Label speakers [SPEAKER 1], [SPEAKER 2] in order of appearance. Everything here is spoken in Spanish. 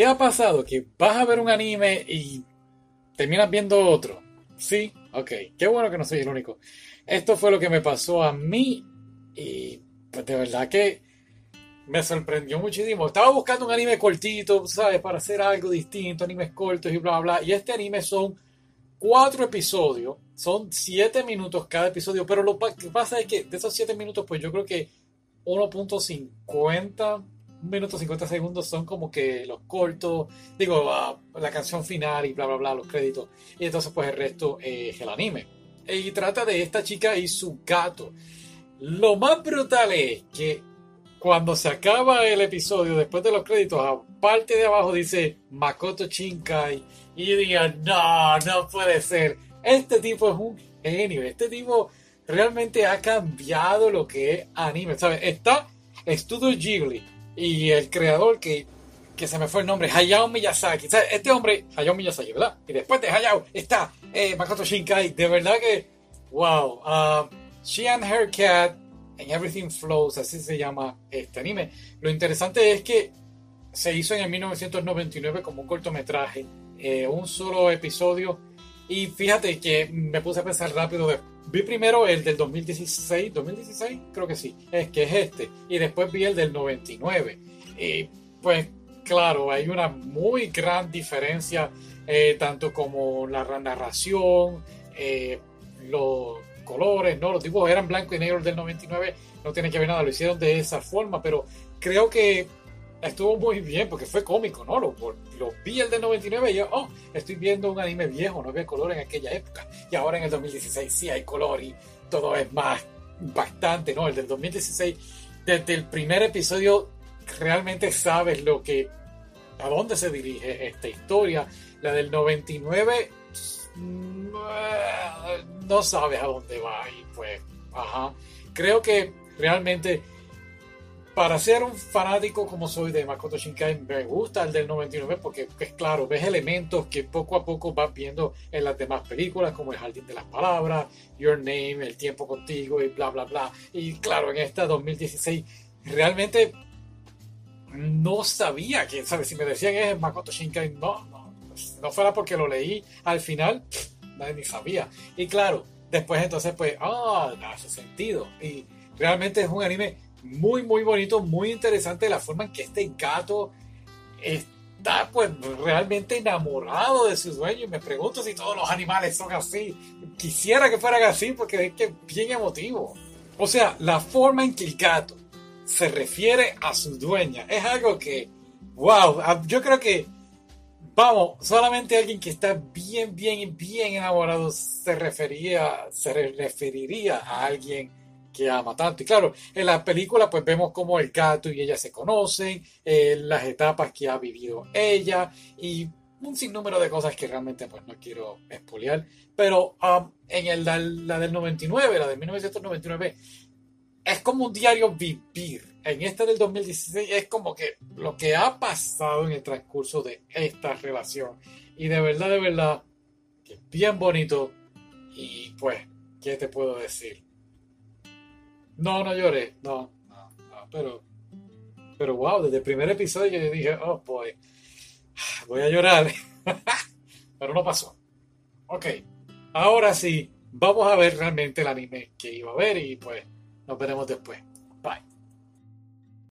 [SPEAKER 1] ¿Te ha pasado que vas a ver un anime y terminas viendo otro? Sí, ok, qué bueno que no soy el único. Esto fue lo que me pasó a mí y pues de verdad que me sorprendió muchísimo. Estaba buscando un anime cortito, ¿sabes? Para hacer algo distinto, animes cortos y bla, bla, bla. Y este anime son cuatro episodios, son siete minutos cada episodio, pero lo que pasa es que de esos siete minutos, pues yo creo que 1.50 un minuto 50 segundos son como que los cortos, digo, ah, la canción final y bla, bla, bla, los créditos. Y entonces pues el resto es el anime. Y trata de esta chica y su gato. Lo más brutal es que cuando se acaba el episodio, después de los créditos, aparte de abajo dice Makoto Shinkai. Y yo digo, no, no puede ser. Este tipo es un genio. Este tipo realmente ha cambiado lo que es anime. ¿Sabes? Está Studio Ghibli y el creador que, que se me fue el nombre, Hayao Miyazaki. Este hombre, Hayao Miyazaki, ¿verdad? Y después de Hayao está eh, Makoto Shinkai. De verdad que, wow. Uh, She and Her Cat and Everything Flows, así se llama este anime. Lo interesante es que se hizo en el 1999 como un cortometraje, eh, un solo episodio. Y fíjate que me puse a pensar rápido. Vi primero el del 2016, 2016 creo que sí, es que es este. Y después vi el del 99. Y pues claro, hay una muy gran diferencia, eh, tanto como la narración, eh, los colores, ¿no? Los dibujos eran blanco y negro del 99, no tiene que ver nada, lo hicieron de esa forma, pero creo que estuvo muy bien porque fue cómico, ¿no? Lo, lo, vi el del 99 y yo, oh, estoy viendo un anime viejo, no había color en aquella época. Y ahora en el 2016 sí hay color y todo es más impactante, ¿no? El del 2016, desde el primer episodio, realmente sabes lo que, a dónde se dirige esta historia. La del 99, mm, no sabes a dónde va y pues, ajá. Creo que realmente para ser un fanático como soy de Makoto Shinkai, me gusta el del 99 porque es claro, ves elementos que poco a poco vas viendo en las demás películas, como El Jardín de las Palabras, Your Name, El Tiempo Contigo y bla, bla, bla. Y claro, en esta 2016 realmente no sabía que, ¿sabes? Si me decían es Makoto Shinkai, no, no, no fuera porque lo leí al final, nadie ni sabía. Y claro, después entonces pues, ah, hace sentido. Y realmente es un anime muy, muy bonito, muy interesante la forma en que este gato está pues realmente enamorado de su dueño. Y me pregunto si todos los animales son así. Quisiera que fueran así porque es que es bien emotivo. O sea, la forma en que el gato se refiere a su dueña es algo que, wow, yo creo que, vamos, solamente alguien que está bien, bien, bien enamorado se referiría, se referiría a alguien que ama tanto. Y claro, en la película pues vemos cómo el gato y ella se conocen, eh, las etapas que ha vivido ella y un sinnúmero de cosas que realmente pues no quiero expoliar. Pero um, en el, la, del 99, la de 1999, es como un diario vivir. En este del 2016 es como que lo que ha pasado en el transcurso de esta relación. Y de verdad, de verdad, que es bien bonito. Y pues, ¿qué te puedo decir? No, no lloré. No, no, no. Pero, pero wow, desde el primer episodio yo dije, oh boy, voy a llorar. pero no pasó. Ok, ahora sí, vamos a ver realmente el anime que iba a ver y pues nos veremos después. Bye.